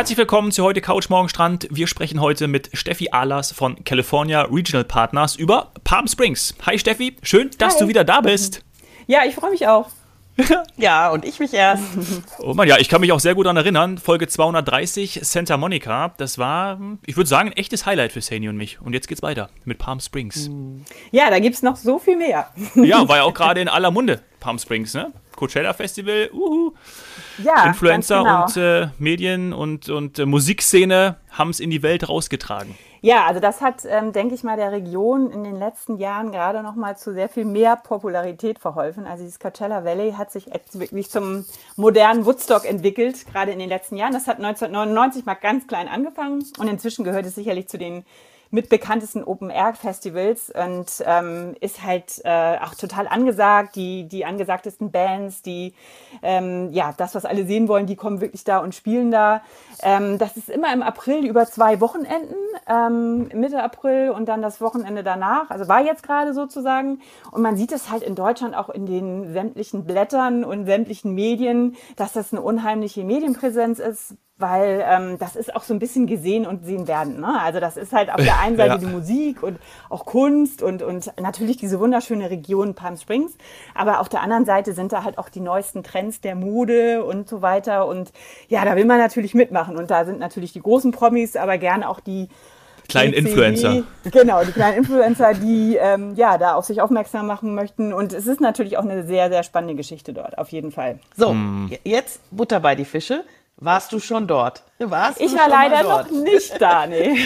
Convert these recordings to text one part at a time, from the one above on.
Herzlich willkommen zu heute Couch Morgen Strand. Wir sprechen heute mit Steffi Ahlers von California Regional Partners über Palm Springs. Hi Steffi, schön, dass Hi. du wieder da bist. Ja, ich freue mich auch. Ja, und ich mich erst. Oh Mann, ja, ich kann mich auch sehr gut daran erinnern. Folge 230, Santa Monica. Das war, ich würde sagen, ein echtes Highlight für Sani und mich. Und jetzt geht's weiter mit Palm Springs. Ja, da gibt es noch so viel mehr. Ja, war ja auch gerade in aller Munde, Palm Springs, ne? Coachella Festival, uhu. Ja, Influencer genau. und äh, Medien und, und äh, Musikszene haben es in die Welt rausgetragen. Ja, also das hat, ähm, denke ich mal, der Region in den letzten Jahren gerade noch mal zu sehr viel mehr Popularität verholfen. Also dieses Coachella Valley hat sich wirklich zum modernen Woodstock entwickelt, gerade in den letzten Jahren. Das hat 1999 mal ganz klein angefangen und inzwischen gehört es sicherlich zu den mitbekanntesten Open-Air-Festivals und ähm, ist halt äh, auch total angesagt. Die, die angesagtesten Bands, die, ähm, ja, das, was alle sehen wollen, die kommen wirklich da und spielen da. Ähm, das ist immer im April über zwei Wochenenden, ähm, Mitte April und dann das Wochenende danach. Also war jetzt gerade sozusagen. Und man sieht es halt in Deutschland auch in den sämtlichen Blättern und sämtlichen Medien, dass das eine unheimliche Medienpräsenz ist weil ähm, das ist auch so ein bisschen gesehen und sehen werden. Ne? Also das ist halt auf der einen Seite Ja. die Musik und auch Kunst und, und natürlich diese wunderschöne Region Palm Springs, aber auf der anderen Seite sind da halt auch die neuesten Trends der Mode und so weiter und ja, da will man natürlich mitmachen und da sind natürlich die großen Promis, aber gerne auch die Kleinen Influencer. Genau, die kleinen Influencer, die ähm, ja da auf sich aufmerksam machen möchten. Und es ist natürlich auch eine sehr, sehr spannende Geschichte dort, auf jeden Fall. So, jetzt Butter bei die Fische. Warst du schon dort? Warst Ich du war leider dort? noch nicht da, nee.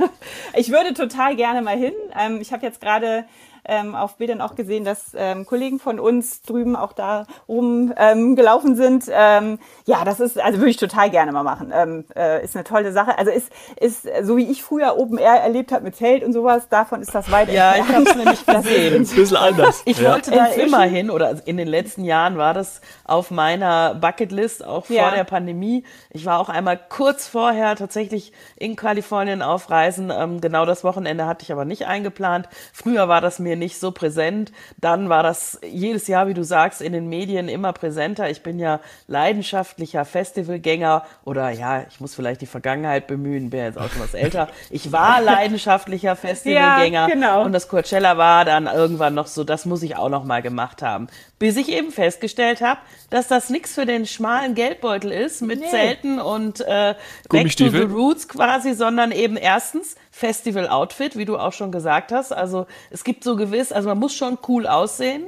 Ich würde total gerne mal hin. Ähm, ich habe jetzt gerade ähm, auf Bildern auch gesehen, dass ähm, Kollegen von uns drüben auch da oben ähm, gelaufen sind. Ähm, ja, das ist, also würde ich total gerne mal machen. Ähm, äh, ist eine tolle Sache. Also ist, ist so wie ich früher Open Air erlebt habe mit Zelt und sowas, davon ist das weit Ja, ich habe es nämlich gesehen. Ein bisschen anders. Ich ja. wollte da Inzwischen- immer hin, oder in den letzten Jahren war das auf meiner Bucketlist, auch vor Ja. der Pandemie. Ich war auch einmal kurz vorher tatsächlich in Kalifornien auf Reisen. Ähm, genau das Wochenende hatte ich aber nicht eingeplant. Früher war das mir nicht so präsent. Dann war das jedes Jahr, wie du sagst, in den Medien immer präsenter. Ich bin ja leidenschaftlicher Festivalgänger oder ja, ich muss vielleicht die Vergangenheit bemühen, bin jetzt auch schon was älter. Ich war leidenschaftlicher Festivalgänger Ja, genau. und das Coachella war dann irgendwann noch so, das muss ich auch noch mal gemacht haben. Bis ich eben festgestellt habe, dass das nichts für den schmalen Geldbeutel ist mit Nee. Zelten und äh, Back to the Roots quasi, sondern eben erstens Festival-Outfit, wie du auch schon gesagt hast. Also es gibt so gewiss, also man muss schon cool aussehen.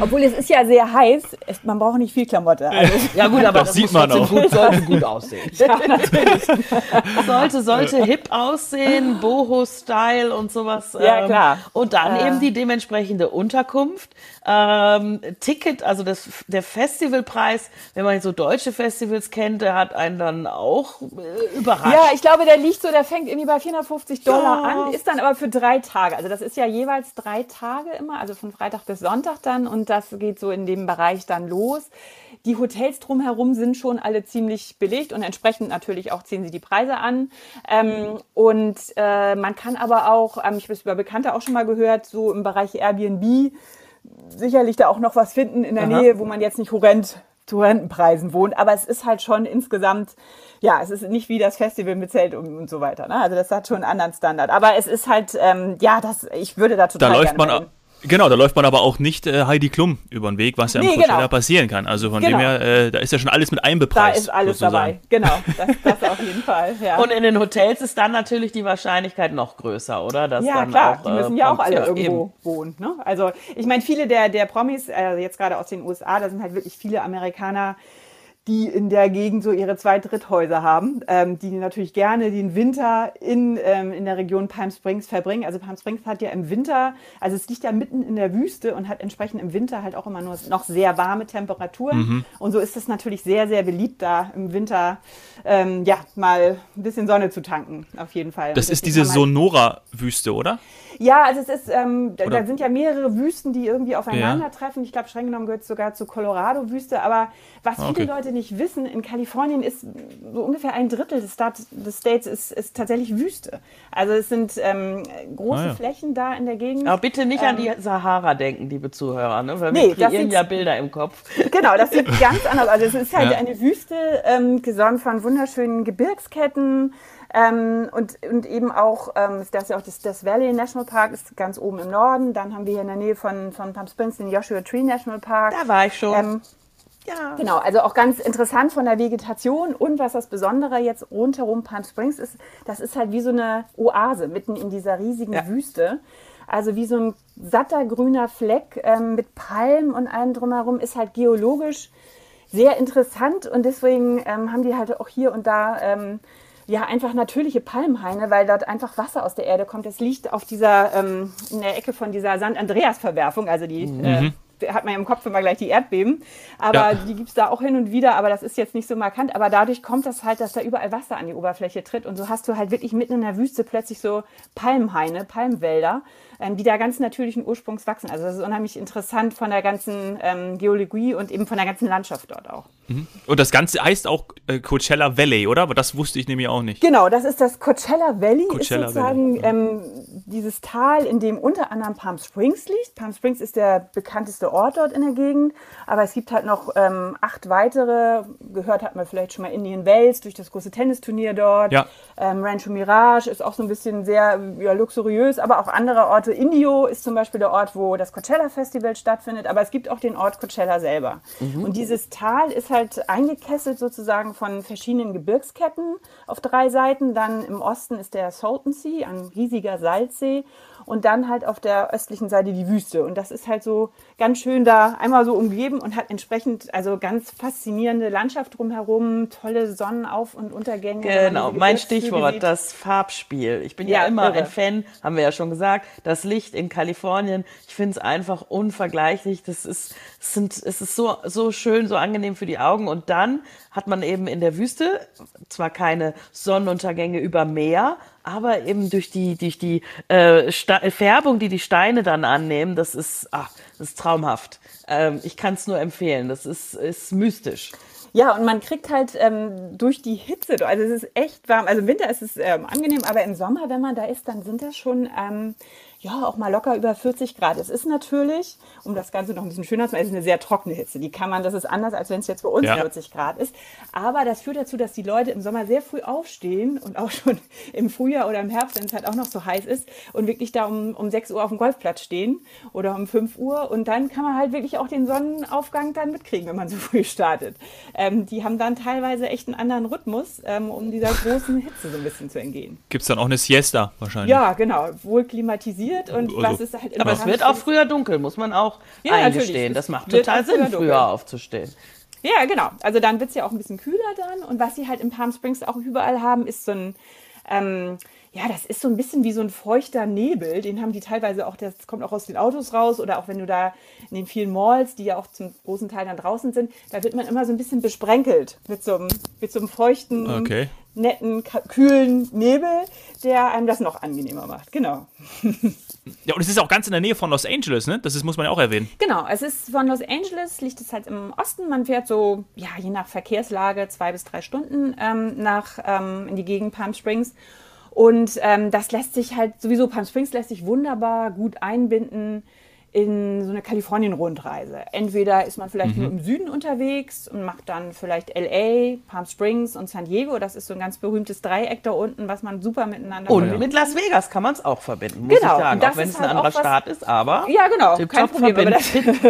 Obwohl es ist ja sehr heiß, es, man braucht nicht viel Klamotte. Also, Ja gut, aber Das sieht man auch. Gut, sollte gut aussehen. ja, natürlich. sollte, sollte hip aussehen, Boho-Style und sowas. Ja, ähm, klar. Und dann Äh. eben die dementsprechende Unterkunft. Ähm, Ticket, also das, der Festivalpreis, wenn man so deutsche Festivals kennt, der hat einen dann auch äh, überrascht. Ja, ich glaube, der liegt so, der fängt irgendwie bei 450 Dollar Ja. an, ist dann aber für drei Tage. Also das ist ja jeweils drei Tage immer, also von Freitag bis Sonntag dann und das geht so in dem Bereich dann los. Die Hotels drumherum sind schon alle ziemlich belegt und entsprechend natürlich auch ziehen sie die Preise an. Ähm, und äh, man kann aber auch, ähm, ich habe es über Bekannte auch schon mal gehört, so im Bereich Airbnb sicherlich da auch noch was finden in der Aha. Nähe, wo man jetzt nicht horrend zu Rentenpreisen wohnt. Aber es ist halt schon insgesamt, ja, es ist nicht wie das Festival mit Zelt und, und so weiter. Ne? Also das hat schon einen anderen Standard. Aber es ist halt, ähm, ja, das, ich würde da Da total läuft gerne man, hin. Genau, da läuft man aber auch nicht äh, Heidi Klum über den Weg, was ja im Nee, Coachella genau. passieren kann. Also von Genau. dem her, äh, da ist ja schon alles mit Da einbepreist. ist alles sozusagen. dabei. Genau, das, das auf jeden Fall. Ja. Und in den Hotels ist dann natürlich die Wahrscheinlichkeit noch größer, oder? Dass Ja, dann klar, auch, die äh, müssen ja auch alle ja, irgendwo eben. wohnen. Ne? Also ich meine, viele der, der Promis, äh, jetzt gerade aus den USA, da sind halt wirklich viele Amerikaner, die in der Gegend so ihre zwei Dritthäuser haben, ähm, die natürlich gerne den Winter in, ähm, in der Region Palm Springs verbringen. Also Palm Springs hat ja im Winter, also es liegt ja mitten in der Wüste und hat entsprechend im Winter halt auch immer nur noch sehr warme Temperaturen. Und so ist es natürlich sehr, sehr beliebt, da im Winter ähm, ja mal ein bisschen Sonne zu tanken, auf jeden Fall. Das ist diese Sonora-Wüste, oder? ja, also es ist, ähm, da, da sind ja mehrere Wüsten, die irgendwie aufeinandertreffen. Ich glaube, streng genommen gehört es sogar zur Colorado-Wüste. Aber was Ah, viele okay. Leute nicht wissen, in Kalifornien ist so ungefähr ein Drittel des, Staat, des States ist, ist tatsächlich Wüste. Also es sind ähm, große ah, ja. Flächen da in der Gegend. Aber bitte nicht ähm, an die Sahara denken, liebe Zuhörer, ne? weil nee, wir kreieren ja Bilder im Kopf. Genau, das sieht ganz anders aus. Also es ist halt ja. eine Wüste, ähm, gesäumt von wunderschönen Gebirgsketten, ähm, und, und eben auch, ähm, das ist ja auch das, das Valley National Park ist ganz oben im Norden. Dann haben wir hier in der Nähe von, von Palm Springs den Joshua Tree National Park. Da war ich schon. Ähm, ja. Genau, also auch ganz interessant von der Vegetation und was das Besondere jetzt rundherum Palm Springs ist, das ist halt wie so eine Oase mitten in dieser riesigen ja. Wüste. Also wie so ein satter grüner Fleck ähm, mit Palmen und allem drumherum ist halt geologisch sehr interessant und deswegen ähm, haben die halt auch hier und da ähm, ja, einfach natürliche Palmhaine, weil dort einfach Wasser aus der Erde kommt. Es liegt auf dieser, ähm, in der Ecke von dieser St. Andreas-Verwerfung, also die mhm. äh, hat man ja im Kopf immer gleich die Erdbeben. Aber ja. die gibt es da auch hin und wieder, aber das ist jetzt nicht so markant. Aber dadurch kommt das halt, dass da überall Wasser an die Oberfläche tritt. Und so hast du halt wirklich mitten in der Wüste plötzlich so Palmhaine, Palmwälder, ähm, die da ganz natürlichen Ursprungs wachsen. Also das ist unheimlich interessant von der ganzen ähm, Geologie und eben von der ganzen Landschaft dort auch. Mhm. Und das Ganze heißt auch äh, Coachella Valley, oder? Aber das wusste ich nämlich auch nicht. Genau, das ist das Coachella Valley. Coachella ist sozusagen Valley. Ähm, dieses Tal, in dem unter anderem Palm Springs liegt. Palm Springs ist der bekannteste Ort dort in der Gegend. Aber es gibt halt noch ähm, acht weitere. Gehört hat man vielleicht schon mal Indian Wells durch das große Tennisturnier dort. Ja. Ähm, Rancho Mirage ist auch so ein bisschen sehr ja, luxuriös, aber auch andere Orte. Indio ist zum Beispiel der Ort, wo das Coachella Festival stattfindet. Aber es gibt auch den Ort Coachella selber. Mhm. Und dieses Tal ist halt eingekesselt sozusagen von verschiedenen Gebirgsketten auf drei Seiten. Dann im Osten ist der Salton Sea, ein riesiger Salzsee und dann halt auf der östlichen Seite die Wüste. Und das ist halt so ganz schön da einmal so umgeben und hat entsprechend also ganz faszinierende Landschaft drumherum, tolle Sonnenauf- und Untergänge. Genau, mein Stichwort, das Farbspiel. Ich bin ja, ja immer irre. ein Fan, haben wir ja schon gesagt, das Licht in Kalifornien. Ich finde es einfach unvergleichlich. Das ist, es sind, es ist so, so schön, so angenehm für die Augen. Und dann hat man eben in der Wüste zwar keine Sonnenuntergänge über Meer, aber eben durch die, durch die äh, Färbung, die die Steine dann annehmen, das ist, ach, das ist traumhaft. Ähm, ich kann es nur empfehlen. Das ist, ist mystisch. Ja, und man kriegt halt ähm, durch die Hitze, also es ist echt warm. Also im Winter ist es ähm, angenehm, aber im Sommer, wenn man da ist, dann sind das schon ähm, ja, auch mal locker über 40 Grad. Es ist natürlich, um das Ganze noch ein bisschen schöner zu machen, es ist eine sehr trockene Hitze. Die kann man, das ist anders, als wenn es jetzt bei uns ja. 40 Grad ist. Aber das führt dazu, dass die Leute im Sommer sehr früh aufstehen und auch schon im Frühjahr oder im Herbst, wenn es halt auch noch so heiß ist und wirklich da um, um 6 Uhr auf dem Golfplatz stehen oder um 5 Uhr. Und dann kann man halt wirklich auch den Sonnenaufgang dann mitkriegen, wenn man so früh startet. Ähm, die haben dann teilweise echt einen anderen Rhythmus, ähm, um dieser großen Hitze so ein bisschen zu entgehen. Gibt es dann auch eine Siesta wahrscheinlich? Ja, genau. Wohl klimatisiert passiert und also, was ist halt Aber es wird auch früher dunkel, muss man auch ja, eingestehen. Das macht total Sinn, früher, früher aufzustehen. Ja, genau. Also dann wird es ja auch ein bisschen kühler dann. Und was sie halt in Palm Springs auch überall haben, ist so ein, ähm, ja, das ist so ein bisschen wie so ein feuchter Nebel. Den haben die teilweise auch, das kommt auch aus den Autos raus oder auch wenn du da in den vielen Malls, die ja auch zum großen Teil dann draußen sind, da wird man immer so ein bisschen besprenkelt mit so einem, mit so einem feuchten, okay. Netten, kühlen Nebel, der einem das noch angenehmer macht. Genau. Ja, und es ist auch ganz in der Nähe von Los Angeles, ne? Das ist, muss man ja auch erwähnen. Genau, es ist von Los Angeles, liegt es halt im Osten. Man fährt so, ja, je nach Verkehrslage zwei bis drei Stunden ähm, nach ähm, in die Gegend Palm Springs. Und ähm, das lässt sich halt, sowieso Palm Springs lässt sich wunderbar gut einbinden in so eine Kalifornien-Rundreise. Entweder ist man vielleicht mhm. nur im Süden unterwegs und macht dann vielleicht LA, Palm Springs und San Diego. Das ist so ein ganz berühmtes Dreieck da unten, was man super miteinander Und verbindet. mit Las Vegas kann man es auch verbinden, muss genau. ich sagen. Auch wenn es ein halt anderer Staat ist, aber ja, genau. tipptopp Problem,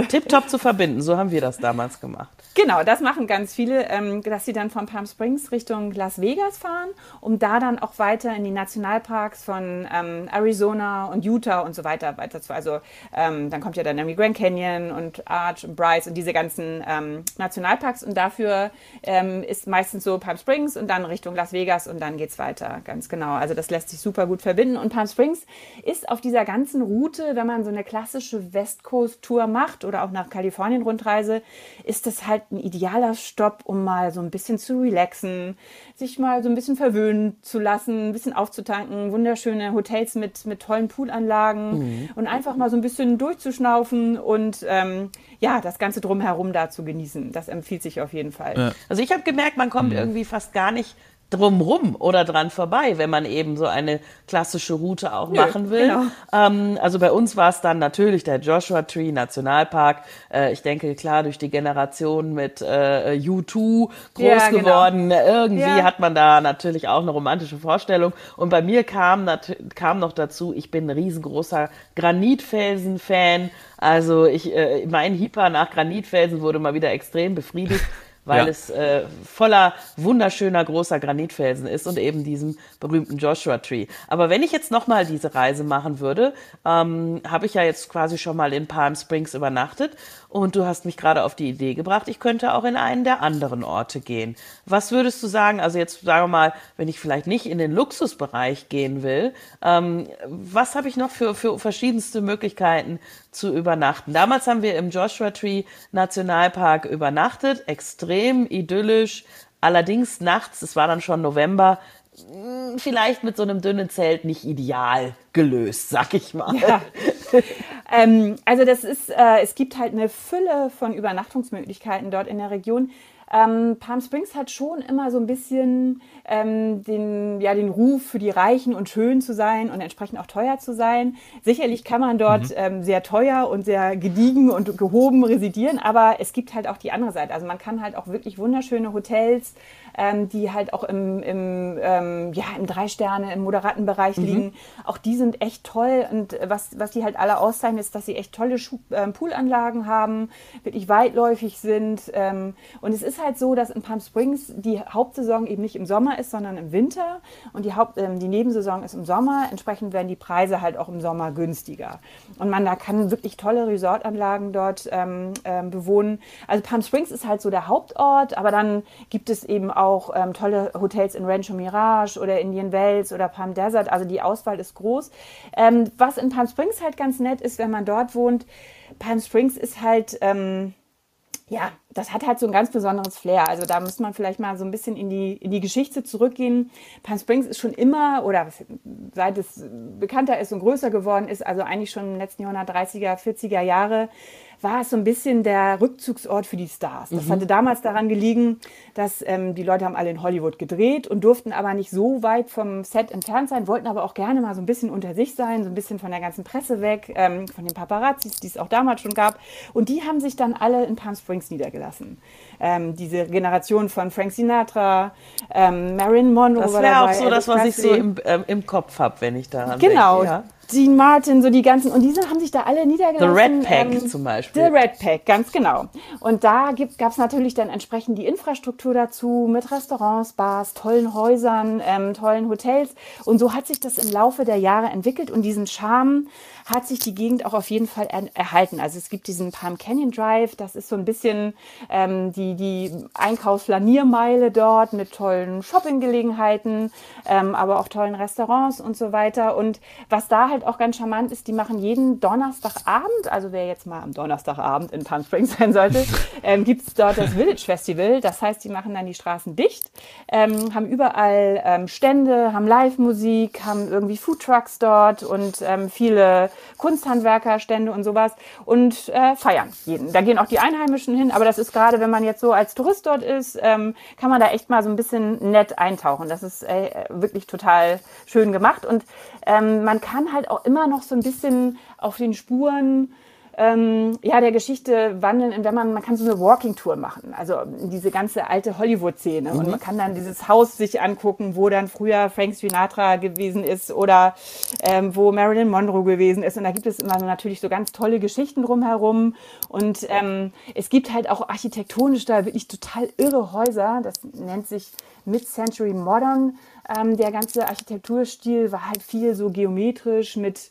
tip zu verbinden. So haben wir das damals gemacht. Genau, das machen ganz viele, ähm, dass sie dann von Palm Springs Richtung Las Vegas fahren, um da dann auch weiter in die Nationalparks von ähm, Arizona und Utah und so weiter weiter zu. Also ähm, dann kommt ja dann irgendwie Grand Canyon und Arch und Bryce und diese ganzen ähm, Nationalparks und dafür ähm, ist meistens so Palm Springs und dann Richtung Las Vegas und dann geht es weiter, ganz genau. Also das lässt sich super gut verbinden und Palm Springs ist auf dieser ganzen Route, wenn man so eine klassische West Coast Tour macht oder auch nach Kalifornien Rundreise, ist das halt ein idealer Stopp, um mal so ein bisschen zu relaxen, sich mal so ein bisschen verwöhnen zu lassen, ein bisschen aufzutanken, wunderschöne Hotels mit, mit tollen Poolanlagen mhm. und einfach mal so ein bisschen durchzuführen durchzuschnaufen und ähm, ja, das Ganze drumherum da zu genießen. Das empfiehlt sich auf jeden Fall. Ja. Also ich habe gemerkt, man kommt mhm. irgendwie fast gar nicht drumrum oder dran vorbei, wenn man eben so eine klassische Route auch Nö, machen will. Genau. Ähm, also bei uns war es dann natürlich der Joshua Tree Nationalpark. Äh, ich denke, klar, durch die Generation mit äh, U2 groß ja, genau. geworden. Irgendwie ja. hat man da natürlich auch eine romantische Vorstellung. Und bei mir kam, kam noch dazu, ich bin ein riesengroßer Granitfelsen-Fan. Also ich, äh, mein Hieper nach Granitfelsen wurde mal wieder extrem befriedigt weil ja. es äh, voller wunderschöner großer Granitfelsen ist und eben diesem berühmten Joshua Tree. Aber wenn ich jetzt nochmal diese Reise machen würde, ähm, habe ich ja jetzt quasi schon mal in Palm Springs übernachtet und du hast mich gerade auf die Idee gebracht, ich könnte auch in einen der anderen Orte gehen. Was würdest du sagen, also jetzt sagen wir mal, wenn ich vielleicht nicht in den Luxusbereich gehen will, ähm, was habe ich noch für, für verschiedenste Möglichkeiten zu übernachten? Damals haben wir im Joshua Tree Nationalpark übernachtet, extrem idyllisch, allerdings nachts, es war dann schon November, hm, vielleicht mit so einem dünnen Zelt nicht ideal gelöst, sag ich mal. Ja. ähm, also das ist, äh, es gibt halt eine Fülle von Übernachtungsmöglichkeiten dort in der Region. Ähm, Palm Springs hat schon immer so ein bisschen ähm, den, ja, den Ruf für die Reichen und schön zu sein und entsprechend auch teuer zu sein. Sicherlich kann man dort mhm. ähm, sehr teuer und sehr gediegen und gehoben residieren, aber es gibt halt auch die andere Seite. Also man kann halt auch wirklich wunderschöne Hotels ähm, die halt auch im, im, ähm, ja, im Drei-Sterne, im moderaten Bereich mhm. liegen. Auch die sind echt toll. Und was, was die halt alle auszeichnen, ist, dass sie echt tolle Schu äh, Poolanlagen haben, wirklich weitläufig sind. Ähm, und es ist halt so, dass in Palm Springs die Hauptsaison eben nicht im Sommer ist, sondern im Winter. Und die, Haupt, ähm, die Nebensaison ist im Sommer. Entsprechend werden die Preise halt auch im Sommer günstiger. Und man da kann wirklich tolle Resortanlagen dort ähm, ähm, bewohnen. Also Palm Springs ist halt so der Hauptort, aber dann gibt es eben auch auch ähm, tolle Hotels in Rancho Mirage oder Indian Wells oder Palm Desert. Also die Auswahl ist groß. Ähm, was in Palm Springs halt ganz nett ist, wenn man dort wohnt, Palm Springs ist halt, ähm, ja, das hat halt so ein ganz besonderes Flair. Also da muss man vielleicht mal so ein bisschen in die, in die Geschichte zurückgehen. Palm Springs ist schon immer, oder seit es bekannter ist und größer geworden ist, also eigentlich schon im letzten Jahrhundert, 30er, 40er Jahre, war es so ein bisschen der Rückzugsort für die Stars. Das mhm. hatte damals daran gelegen, dass ähm, die Leute haben alle in Hollywood gedreht und durften aber nicht so weit vom Set entfernt sein, wollten aber auch gerne mal so ein bisschen unter sich sein, so ein bisschen von der ganzen Presse weg, ähm, von den Paparazzis, die es auch damals schon gab. Und die haben sich dann alle in Palm Springs niedergelassen. Ähm, diese Generation von Frank Sinatra, ähm, Marilyn Monroe. Das wäre auch so das, was ich so im, ähm, im Kopf habe, wenn ich daran genau, denke. Ja. Dean Martin, so die ganzen, und diese haben sich da alle niedergelassen. The Red Pack ähm, zum Beispiel. The Red Pack, ganz genau. Und da gab es natürlich dann entsprechend die Infrastruktur dazu mit Restaurants, Bars, tollen Häusern, ähm, tollen Hotels. Und so hat sich das im Laufe der Jahre entwickelt und diesen Charme hat sich die Gegend auch auf jeden Fall er erhalten. Also es gibt diesen Palm Canyon Drive, das ist so ein bisschen ähm, die, die Einkaufsflaniermeile dort mit tollen Shoppinggelegenheiten, ähm, aber auch tollen Restaurants und so weiter. Und was da halt auch ganz charmant ist, die machen jeden Donnerstagabend, also wer jetzt mal am Donnerstagabend in Palm Springs sein sollte, ähm, gibt es dort das Village Festival. Das heißt, die machen dann die Straßen dicht, ähm, haben überall ähm, Stände, haben Live-Musik, haben irgendwie Foodtrucks dort und ähm, viele Kunsthandwerkerstände und sowas und äh, feiern jeden. Da gehen auch die Einheimischen hin, aber das ist gerade, wenn man jetzt so als Tourist dort ist, ähm, kann man da echt mal so ein bisschen nett eintauchen. Das ist äh, wirklich total schön gemacht und ähm, man kann halt auch immer noch so ein bisschen auf den Spuren ähm, ja, der Geschichte wandeln, wenn man, man kann so eine Walking-Tour machen, also diese ganze alte Hollywood-Szene. Mhm. und man kann dann dieses Haus sich angucken, wo dann früher Frank Sinatra gewesen ist oder ähm, wo Marilyn Monroe gewesen ist. Und da gibt es immer so natürlich so ganz tolle Geschichten drumherum. Und ähm, es gibt halt auch architektonisch da wirklich total irre Häuser, das nennt sich Mid-Century Modern, ähm, der ganze Architekturstil war halt viel so geometrisch mit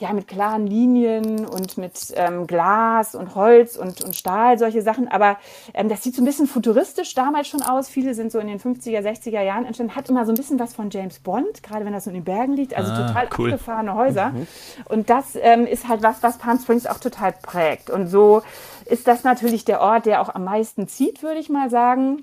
ja, mit klaren Linien und mit ähm, Glas und Holz und, und Stahl, solche Sachen. Aber ähm, das sieht so ein bisschen futuristisch damals schon aus. Viele sind so in den 50er, 60er Jahren entstanden. Hat immer so ein bisschen was von James Bond, gerade wenn das so in den Bergen liegt. Also ah, total cool. abgefahrene Häuser. Mhm. Und das ähm, ist halt was, was Palm Springs auch total prägt. Und so ist das natürlich der Ort, der auch am meisten zieht, würde ich mal sagen.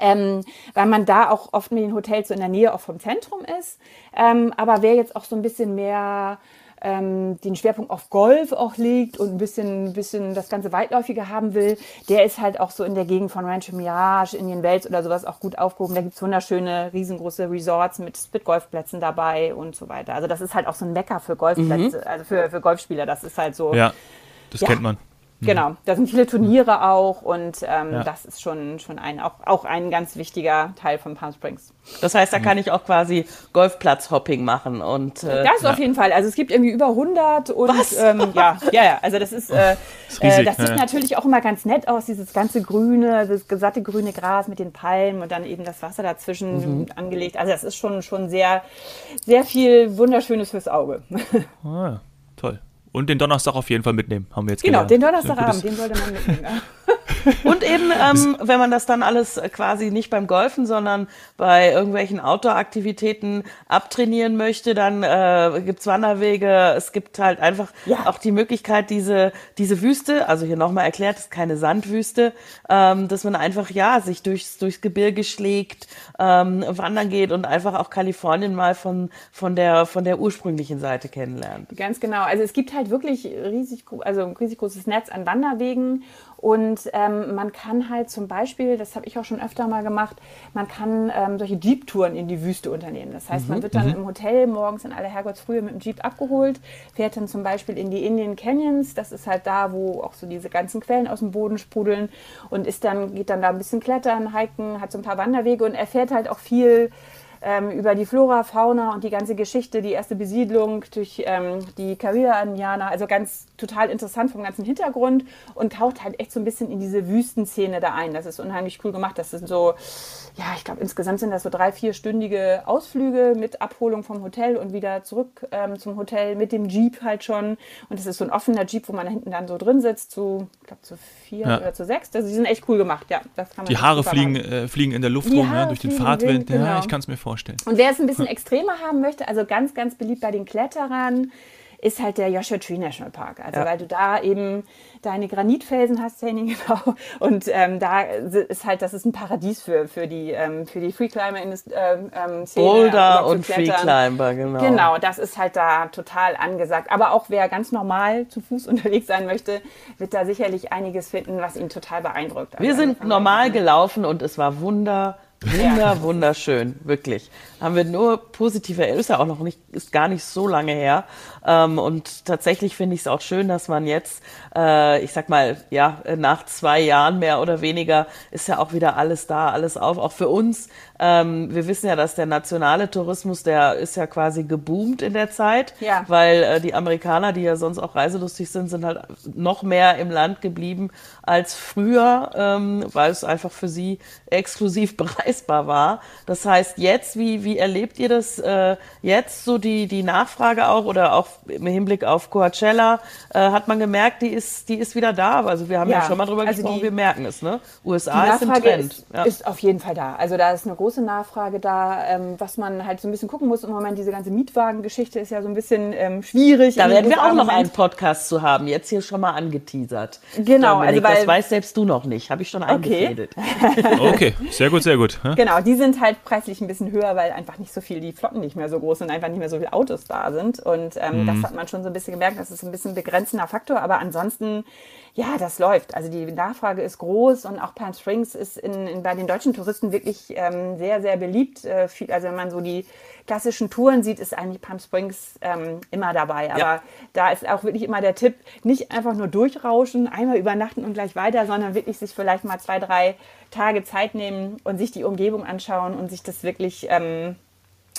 Ähm, weil man da auch oft mit den Hotels so in der Nähe auch vom Zentrum ist. Ähm, aber wer jetzt auch so ein bisschen mehr ähm, den Schwerpunkt auf Golf auch legt und ein bisschen, bisschen das ganze Weitläufige haben will, der ist halt auch so in der Gegend von Rancho Mirage, Indian Wells oder sowas auch gut aufgehoben. Da gibt's wunderschöne, riesengroße Resorts mit, mit Golfplätzen dabei und so weiter. Also das ist halt auch so ein Mecker für Golfplätze, also für, für Golfspieler. Das ist halt so. Ja, das Ja. kennt man. Genau, da sind viele Turniere auch und ähm, Ja. das ist schon, schon ein, auch, auch ein ganz wichtiger Teil von Palm Springs. Das heißt, da kann ich auch quasi Golfplatz-Hopping machen und äh, Das auf jeden Fall. Also es gibt irgendwie über 100 und ähm, ja, ja, ja. Also das ist, äh, ist riesig, äh, das sieht ja. natürlich auch immer ganz nett aus, dieses ganze grüne, das gesatte grüne Gras mit den Palmen und dann eben das Wasser dazwischen Mhm. angelegt. Also das ist schon schon sehr, sehr viel wunderschönes fürs Auge. Ah, ja. Und den Donnerstag auf jeden Fall mitnehmen, haben wir jetzt genau, gelernt. den Donnerstagabend, den sollte man mitnehmen. Und eben, ähm, wenn man das dann alles äh, quasi nicht beim Golfen, sondern bei irgendwelchen Outdoor-Aktivitäten abtrainieren möchte, dann äh, gibt's Wanderwege. Es gibt halt einfach Ja. auch die Möglichkeit, diese, diese Wüste, also hier nochmal erklärt, ist keine Sandwüste, ähm, dass man einfach, ja, sich durchs, durchs Gebirge schlägt, ähm, wandern geht und einfach auch Kalifornien mal von, von, der, von der ursprünglichen Seite kennenlernt. Ganz genau. Also es gibt halt wirklich riesig, also ein riesig großes Netz an Wanderwegen und ähm, man kann halt zum Beispiel, das habe ich auch schon öfter mal gemacht, man kann ähm, solche Jeep-Touren in die Wüste unternehmen. Das heißt, man wird dann im Hotel morgens in aller Herrgottsfrühe mit dem Jeep abgeholt, fährt dann zum Beispiel in die Indian Canyons. Das ist halt da, wo auch so diese ganzen Quellen aus dem Boden sprudeln und ist dann geht dann da ein bisschen klettern, hiken, hat so ein paar Wanderwege und erfährt halt auch viel ähm, über die Flora, Fauna und die ganze Geschichte, die erste Besiedlung durch ähm, die Caribbean-Indianer. Also ganz total interessant vom ganzen Hintergrund und taucht halt echt so ein bisschen in diese Wüstenszene da ein. Das ist unheimlich cool gemacht. Das sind so, ja, ich glaube, insgesamt sind das so drei, vierstündige Ausflüge mit Abholung vom Hotel und wieder zurück ähm, zum Hotel mit dem Jeep halt schon. Und das ist so ein offener Jeep, wo man da hinten dann so drin sitzt, zu, ich glaube, zu vier Ja. oder zu sechs. Also die sind echt cool gemacht, ja. Die Haare fliegen, äh, fliegen in der Luft Die rum, ja, Haare durch den Fahrtwind. genau. Ja, ich kann es mir vorstellen. Und wer es ein bisschen extremer haben möchte, also ganz, ganz beliebt bei den Kletterern, ist halt der Joshua Tree National Park. Also Ja. weil du da eben deine Granitfelsen hast, Henning, genau. Und ähm, da ist halt, das ist ein Paradies für, für die, ähm, für die Freeclimber in ähm, ähm, Szene, Boulder und. Freeclimber, genau. Genau, das ist halt da total angesagt. Aber auch wer ganz normal zu Fuß unterwegs sein möchte, wird da sicherlich einiges finden, was ihn total beeindruckt. Also Wir sind angefangen- normal gelaufen und es war wunder, wunder, wunderschön, wirklich. Haben wir nur positive, ist ja auch noch nicht, ist gar nicht so lange her. Ähm, und tatsächlich finde ich es auch schön, dass man jetzt, äh, ich sag mal, ja, nach zwei Jahren mehr oder weniger ist ja auch wieder alles da, alles auf, auch für uns. Ähm, wir wissen ja, dass der nationale Tourismus, der ist ja quasi geboomt in der Zeit, Ja. weil äh, die Amerikaner, die ja sonst auch reiselustig sind, sind halt noch mehr im Land geblieben als früher, ähm, weil es einfach für sie exklusiv bereisbar war. Das heißt, jetzt, wie, wie erlebt ihr das äh, jetzt, so die, die Nachfrage auch oder auch im Hinblick auf Coachella, äh, hat man gemerkt, die ist, die ist wieder da. Also wir haben ja, Ja, schon mal drüber also gesprochen, die- wir merken es, ne? Die USA ist im Trend. ist, ja. ist auf jeden Fall da. Also da ist eine große Nachfrage da. Ähm, was man halt so ein bisschen gucken muss im Moment, diese ganze Mietwagengeschichte ist ja so ein bisschen ähm, schwierig. da werden den wir auch im noch einen Podcast zu haben. Jetzt hier schon mal angeteasert. Genau, Dominik, also weil- das weißt selbst du noch nicht. Habe ich schon eingefädelt. Okay, sehr gut, sehr gut. Ja? Genau, die sind halt preislich ein bisschen höher, weil einfach nicht so viel, die Flotten nicht mehr so groß sind, einfach nicht mehr so viele Autos da sind. Und ähm, das hat man schon so ein bisschen gemerkt, das ist ein bisschen ein begrenzender Faktor. Aber ansonsten, ja, das läuft. Also die Nachfrage ist groß und auch Palm Springs ist in, in, bei den deutschen Touristen wirklich ähm, sehr, sehr beliebt. Äh, viel, also wenn man so die klassischen Touren sieht, ist eigentlich Palm Springs ähm, immer dabei. Aber Ja. da ist auch wirklich immer der Tipp, nicht einfach nur durchrauschen, einmal übernachten und gleich weiter, sondern wirklich sich vielleicht mal zwei, drei Tage Zeit nehmen und sich die Umgebung anschauen und sich das wirklich, ähm,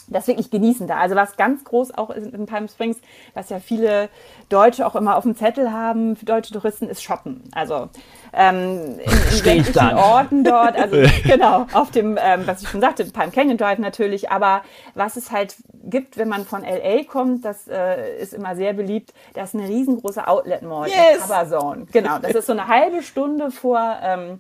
das wirklich genießen da. Also was ganz groß auch ist in Palm Springs, was ja viele Deutsche auch immer auf dem Zettel haben, für deutsche Touristen, ist Shoppen. Also ähm, in, in sämtlichen. Orten dort, also genau, auf dem, ähm, was ich schon sagte, Palm Canyon Drive natürlich, aber was es halt gibt, wenn man von LA kommt, das äh, ist immer sehr beliebt, das ist eine riesengroße Outlet Mall, Yes! Cover Zone. Genau, das ist so eine halbe Stunde vor ähm,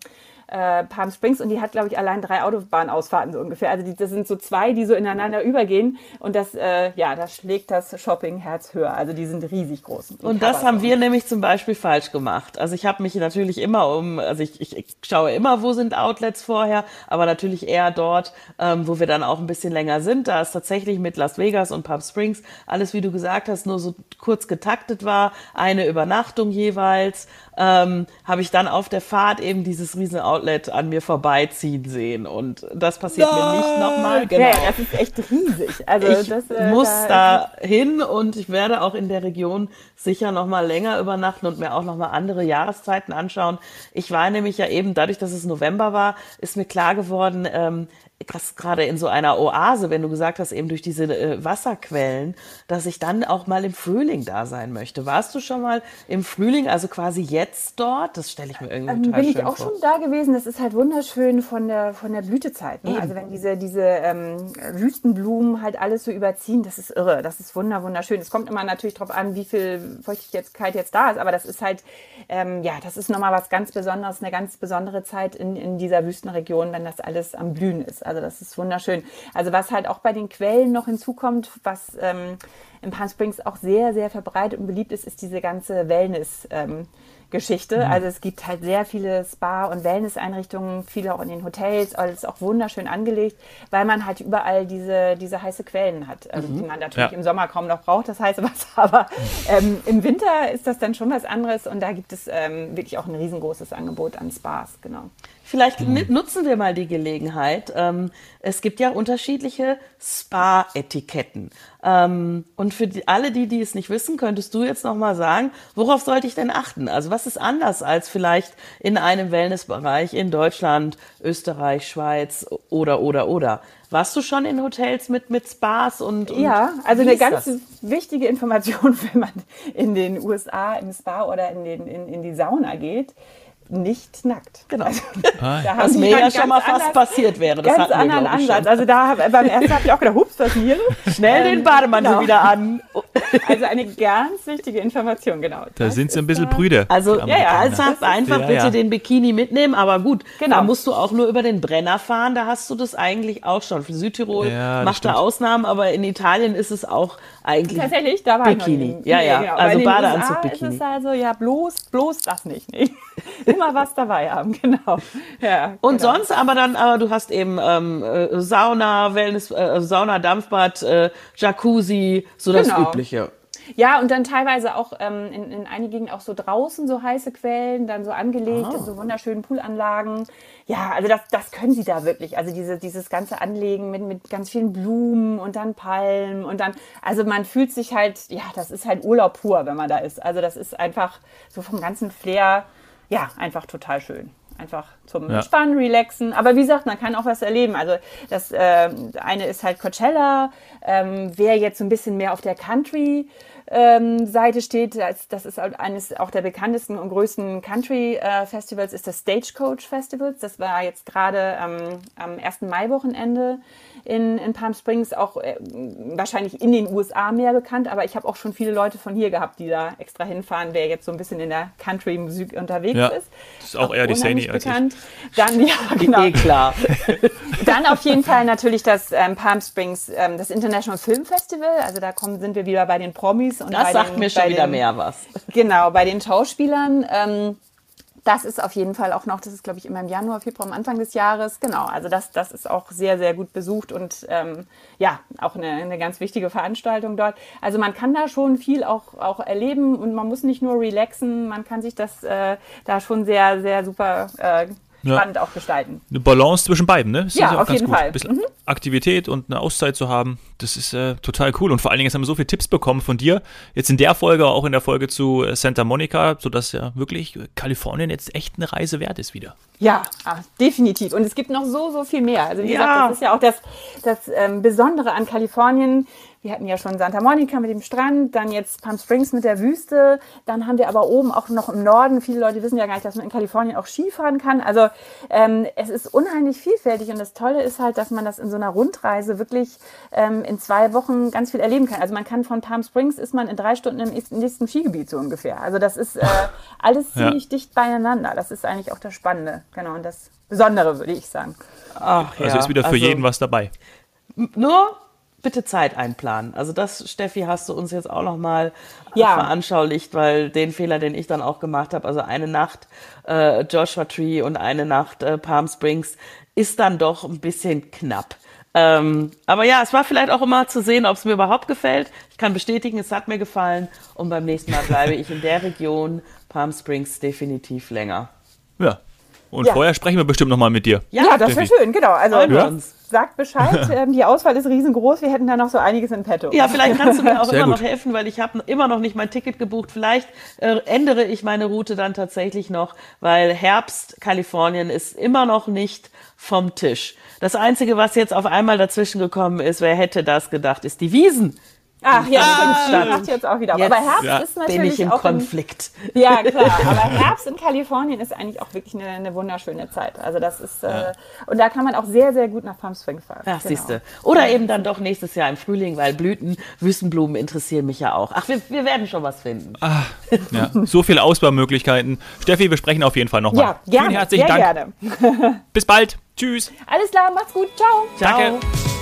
äh, Palm Springs und die hat, glaube ich, allein drei Autobahnausfahrten so ungefähr. Also die, das sind so zwei, die so ineinander übergehen und das, äh, ja, da schlägt das Shopping-Herz höher. Also die sind riesig groß. Und das haben wir nämlich zum Beispiel falsch gemacht. Also ich habe mich natürlich immer um, also ich, ich, ich schaue immer, wo sind Outlets vorher, aber natürlich eher dort, ähm, wo wir dann auch ein bisschen länger sind. Da ist tatsächlich mit Las Vegas und Palm Springs alles, wie du gesagt hast, nur so kurz getaktet war, eine Übernachtung jeweils ähm, habe ich dann auf der Fahrt eben dieses riesen Outlet an mir vorbeiziehen sehen. Und das passiert Nein. mir nicht nochmal. Genau. Ja, das ist echt riesig. Also ich das, äh, muss da, da hin und ich werde auch in der Region sicher nochmal länger übernachten und mir auch nochmal andere Jahreszeiten anschauen. Ich war nämlich ja eben, dadurch, dass es November war, ist mir klar geworden, ähm, das gerade in so einer Oase, wenn du gesagt hast, eben durch diese äh, Wasserquellen, dass ich dann auch mal im Frühling da sein möchte. Warst du schon mal im Frühling, also quasi jetzt dort? Das stelle ich mir irgendwie ähm, total Bin ich auch vor. schon da gewesen. Das ist halt wunderschön von der, von der Blütezeit. Ne? Also wenn diese, diese ähm, Wüstenblumen halt alles so überziehen, das ist irre. Das ist wunder, wunderschön. Es kommt immer natürlich darauf an, wie viel Feuchtigkeit jetzt da ist. Aber das ist halt, ähm, ja, das ist nochmal was ganz Besonderes, eine ganz besondere Zeit in, in dieser Wüstenregion, wenn das alles am Blühen ist. Also das ist wunderschön. Also was halt auch bei den Quellen noch hinzukommt, was ähm, in Palm Springs auch sehr, sehr verbreitet und beliebt ist, ist diese ganze Wellness. Ähm, Geschichte. Mhm. Also es gibt halt sehr viele Spa- und Wellness-Einrichtungen, viele auch in den Hotels, alles auch wunderschön angelegt, weil man halt überall diese, diese heiße Quellen hat, also mhm. die man natürlich ja. im Sommer kaum noch braucht, das heiße Wasser, aber ähm, im Winter ist das dann schon was anderes und da gibt es ähm, wirklich auch ein riesengroßes Angebot an Spas, genau. Vielleicht mhm. nutzen wir mal die Gelegenheit. Ähm, es gibt ja unterschiedliche Spa-Etiketten. Ähm, und für die, alle die, die es nicht wissen, könntest du jetzt noch mal sagen, worauf sollte ich denn achten? Also was ist anders als vielleicht in einem Wellnessbereich in Deutschland, Österreich, Schweiz oder, oder, oder? Warst du schon in Hotels mit, mit Spas und, und Ja, also eine ganz das? wichtige Information, wenn man in den USA im Spa oder in, den, in, in die Sauna geht nicht nackt. Genau. Also, ah, da was mir ja schon mal fast anders, passiert wäre. Das ganz anderen wir, Ansatz. Schon. Also da beim ersten habe ich auch gedacht, hups, was hier? Schnell ähm, den Bademantel genau. wieder an. Also eine ganz wichtige Information, genau. Da das sind sie ein bisschen Brüder. Also ja, ja, also einfach ja, bitte ja. den Bikini mitnehmen, aber gut, genau. da musst du auch nur über den Brenner fahren, da hast du das eigentlich auch schon. Für Südtirol ja, macht da Ausnahmen, aber in Italien ist es auch eigentlich Tatsächlich, da war Bikini. Ja, ja, genau. also Badeanzug Bikini. Ist es also ja bloß bloß das nicht. Nee. Immer was dabei haben, genau. Ja, und genau. sonst aber dann, aber du hast eben ähm, äh, Sauna, Wellness, äh, Sauna, Dampfbad, äh, Jacuzzi, so das genau. Übliche. Ja, und dann teilweise auch ähm, in, in einigen auch so draußen so heiße Quellen, dann so angelegt in so wunderschönen Poolanlagen. Ja, also das, das können sie da wirklich. Also diese, dieses ganze Anlegen mit, mit ganz vielen Blumen und dann Palmen und dann, also man fühlt sich halt, ja, das ist halt Urlaub pur, wenn man da ist. Also das ist einfach so vom ganzen Flair, ja, einfach total schön einfach zum ja. Entspannen, Relaxen. Aber wie gesagt, man kann auch was erleben. Also das äh, eine ist halt Coachella, ähm, wer jetzt so ein bisschen mehr auf der Country ähm, Seite steht, das, das ist eines auch der bekanntesten und größten Country-Festivals, äh, ist das Stagecoach Festivals. Das war jetzt gerade ähm, am 1. Mai-Wochenende in, in Palm Springs, auch äh, wahrscheinlich in den USA mehr bekannt, aber ich habe auch schon viele Leute von hier gehabt, die da extra hinfahren, wer jetzt so ein bisschen in der Country-Musik unterwegs ja, ist. Das ist auch, auch eher die Szene bekannt. Dann, ja, genau. Eh klar. Dann auf jeden Fall natürlich das ähm, Palm Springs, ähm, das International Film Festival. Also da kommen, sind wir wieder bei den Promis. Und das sagt den, mir schon wieder den, mehr was. Genau, bei den Schauspielern. Ähm, das ist auf jeden Fall auch noch, das ist glaube ich immer im Januar, Februar, am Anfang des Jahres. Genau, also das, das ist auch sehr, sehr gut besucht und ähm, ja, auch eine, eine ganz wichtige Veranstaltung dort. Also man kann da schon viel auch, auch erleben und man muss nicht nur relaxen, man kann sich das äh, da schon sehr, sehr super äh, spannend ja. auch gestalten. Eine Balance zwischen beiden, ne? Das ja, auf jeden gut. Fall. Ein bisschen mhm. Aktivität und eine Auszeit zu haben, das ist äh, total cool. Und vor allen Dingen, jetzt haben wir so viele Tipps bekommen von dir. Jetzt in der Folge, auch in der Folge zu äh, Santa Monica, sodass ja wirklich Kalifornien jetzt echt eine Reise wert ist wieder. Ja, ah, definitiv. Und es gibt noch so, so viel mehr. Also wie ja. gesagt, das ist ja auch das, das ähm, Besondere an Kalifornien wir hatten ja schon Santa Monica mit dem Strand, dann jetzt Palm Springs mit der Wüste. Dann haben wir aber oben auch noch im Norden, viele Leute wissen ja gar nicht, dass man in Kalifornien auch Skifahren kann. Also ähm, es ist unheimlich vielfältig und das Tolle ist halt, dass man das in so einer Rundreise wirklich ähm, in zwei Wochen ganz viel erleben kann. Also man kann von Palm Springs ist man in drei Stunden im nächsten Skigebiet so ungefähr. Also das ist äh, alles ziemlich ja. dicht beieinander. Das ist eigentlich auch das Spannende. genau. Und das Besondere, würde ich sagen. Ach, Also ja. ist wieder für Also, jeden was dabei. Nur bitte Zeit einplanen. Also das, Steffi, hast du uns jetzt auch nochmal Ja. veranschaulicht, weil den Fehler, den ich dann auch gemacht habe, also eine Nacht äh, Joshua Tree und eine Nacht äh, Palm Springs, ist dann doch ein bisschen knapp. Ähm, aber ja, es war vielleicht auch immer zu sehen, ob es mir überhaupt gefällt. Ich kann bestätigen, es hat mir gefallen und beim nächsten Mal bleibe ich in der Region Palm Springs definitiv länger. Ja. Und Ja. vorher sprechen wir bestimmt nochmal mit dir. Ja, das wäre schön, genau. Also Ja. Sagt Bescheid. ähm, die Auswahl ist riesengroß. Wir hätten da noch so einiges in petto. Ja, vielleicht kannst du mir auch Sehr immer gut. noch helfen, weil ich habe immer noch nicht mein Ticket gebucht. Vielleicht äh, ändere ich meine Route dann tatsächlich noch, weil Herbst Kalifornien ist immer noch nicht vom Tisch. Das Einzige, was jetzt auf einmal dazwischen gekommen ist, wer hätte das gedacht, ist die Wiesen. Ach ja, Ah, stimmt. Jetzt auch wieder. auf. Jetzt aber Herbst Ja. ist Bin natürlich ich im auch in, Konflikt. Ja, klar. Aber Herbst in Kalifornien ist eigentlich auch wirklich eine, eine wunderschöne Zeit. Also das ist äh, und da kann man auch sehr, sehr gut nach Palm Springs fahren. Ach, Genau. siehste. Oder eben dann doch nächstes Jahr im Frühling, weil Blüten, Wüstenblumen interessieren mich ja auch. Ach, wir, wir werden schon was finden. Ja, so viele Auswahlmöglichkeiten. Steffi, wir sprechen auf jeden Fall nochmal. Ja, gerne. Vielen herzlichen sehr Dank. gerne. Bis bald. Tschüss. Alles klar, macht's gut. Ciao. Ciao. Danke.